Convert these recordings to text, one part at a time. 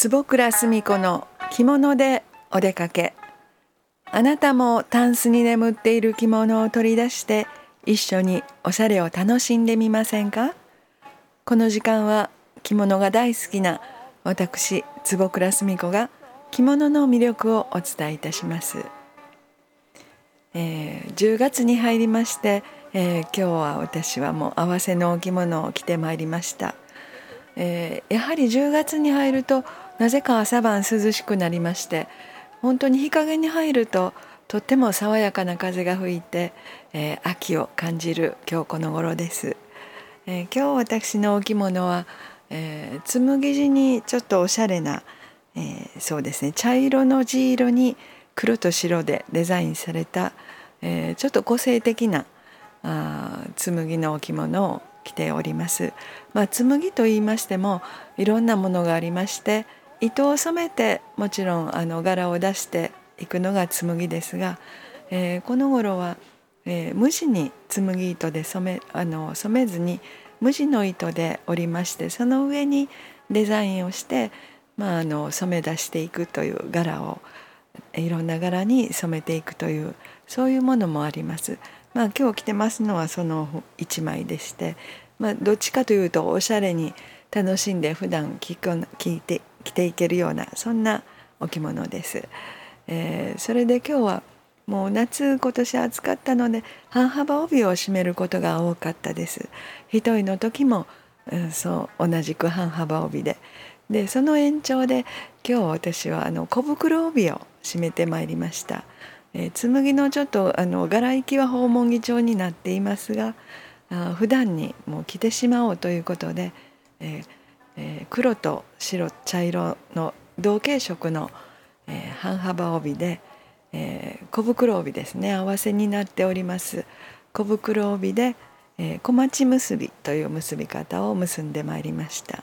坪倉澄子の着物でお出かけ。あなたもタンスに眠っている着物を取り出して一緒におしゃれを楽しんでみませんか？この時間は着物が大好きな私坪倉澄子が着物の魅力をお伝えいたします、えー、10月に入りまして、えー、今日は私はもう合わせの着物を着てまいりました。えー、やはり10月に入るとなぜか朝晩涼しくなりまして本当に日陰に入るととっても爽やかな風が吹いて、えー、秋を感じる今日この頃です。えー、今日私のお着物は、えー、紬地にちょっとおしゃれな、えー、そうですね茶色の地色に黒と白でデザインされた、えー、ちょっと個性的なあ紬のお着物を着ております。まあ、紬と言いましてもいろんなものがありまして糸を染めてもちろんあの柄を出していくのが紬ですが、えー、この頃は、えー、無地に紬糸で染めあの染めずに無地の糸で織りましてその上にデザインをして、まあ、あの染め出していくという柄をいろんな柄に染めていくというそういうものもあります。まあ、今日着てますのはその1枚でして、まあ、どっちかというとおしゃれに楽しんで普段着着いて着ていけるようなそんなお着物です。えー、それで今日はもう夏今年暑かったので半幅帯を締めることが多かったです。一人の時も、うん、そう同じく半幅帯ででその延長で今日私はあの小袋帯を締めてまいりました。えー、紬のちょっとあの柄行きは訪問着調になっていますがあ普段にもう着てしまおうということで、えーえー、黒と白茶色の同系色の、えー、半幅帯で、えー、小袋帯ですね合わせになっております小袋帯で、えー、小町結びという結び方を結んでまいりました。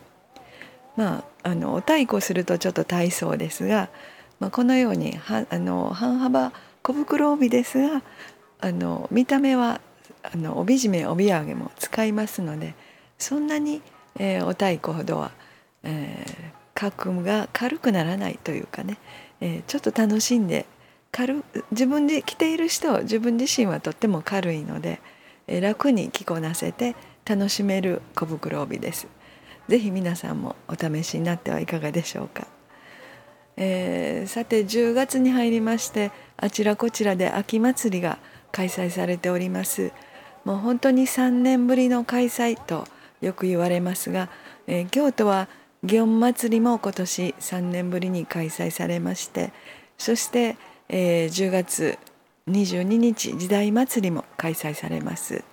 まあ、あのお太鼓するとちょっと大層ですが、まあ、このようにはあの半幅小袋帯ですがあの見た目はあの帯締め帯揚げも使いますのでそんなに、えー、お太鼓ほどは、えー、角が軽くならないというかね、えー、ちょっと楽しんで軽自分で着ている人自分自身はとっても軽いので、えー、楽に着こなせて楽しめる小袋帯です。ぜひ皆さんもお試しになってはいかがでしょうか。えー、さて10月に入りましてあちらこちらで秋祭りが開催されておりますもう本当に3年ぶりの開催とよく言われますが、えー、京都は祇園祭も今年3年ぶりに開催されましてそして、えー、10月22日時代祭りも開催されます。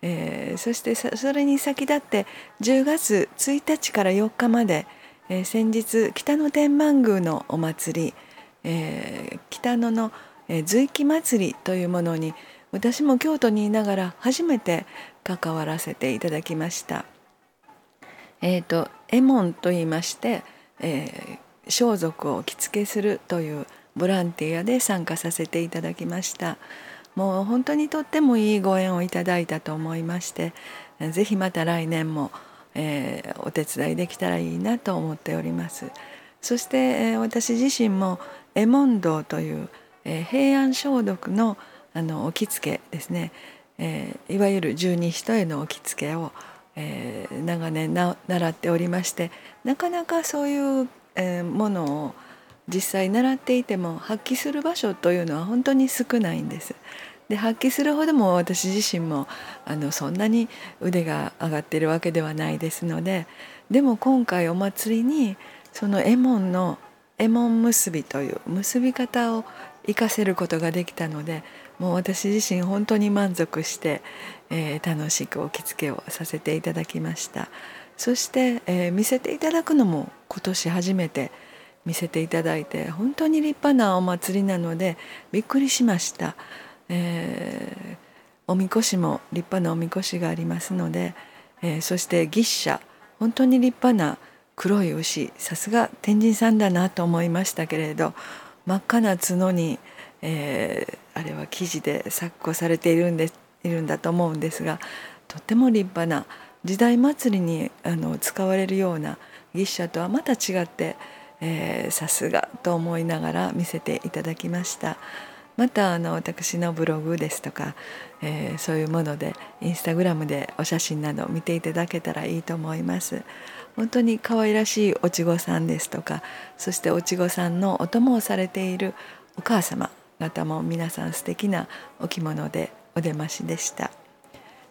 えー、そしてそれに先立って10月1日から4日までえー、先日北野天満宮のお祭り、えー、北野の、随記祭りというものに私も京都にいながら初めて関わらせていただきました。えーと、右衛門と言いまして、えー、装束を着付けするというボランティアで参加させていただきました。もう本当にとってもいいご縁をいただいたと思いまして是非また来年もえー、お手伝いできたらいいなと思っております。そして、えー、私自身も絵問答という、えー、平安消毒のあのお着付けですね、えー、いわゆる十二人へのお着付けを、えー、長年な習っておりましてなかなかそういう、えー、ものを実際習っていても発揮する場所というのは本当に少ないんです。で発揮するほども私自身もあのそんなに腕が上がっているわけではないですのででも今回お祭りにその右衛門の右衛門結びという結び方を活かせることができたのでもう私自身本当に満足して、えー、楽しくお着付けをさせていただきましたそして、えー、見せていただくのも今年初めて見せていただいて本当に立派なお祭りなのでびっくりしました。えー、おみこしも立派なおみこしがありますので、え、そして牛車本当に立派な黒い牛さすが天神さんだなと思いましたけれど真っ赤な角に、えー、あれは生地で搾個されているんでいるんだと思うんですがとても立派な時代祭りにあの使われるような牛車とはまた違って、さすがと思いながら見せていただきました。またあの私のブログですとか、えー、そういうものでインスタグラムでお写真など見ていただけたらいいと思います。本当に可愛らしいおちごさんですとかそしておちごさんのお供をされているお母様方も皆さん素敵なお着物でお出ましでした、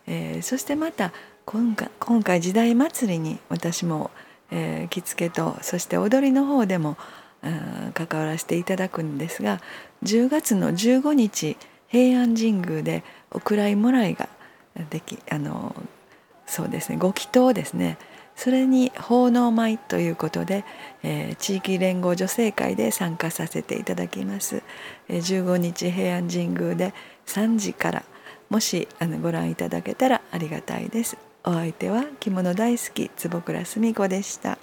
えー、そしてまた今回今回時代祭りに私も、えー、着付けとそして踊りの方でも関わらせていただくんですが10月の15日平安神宮でお蔵いもらいができあのそうですねご祈祷ですね。それに奉納舞ということで、えー、地域連合女性会で参加させていただきます、えー、15日平安神宮で3時からもしあのご覧いただけたらありがたいです。お相手は着物大好き坪倉澄子でした。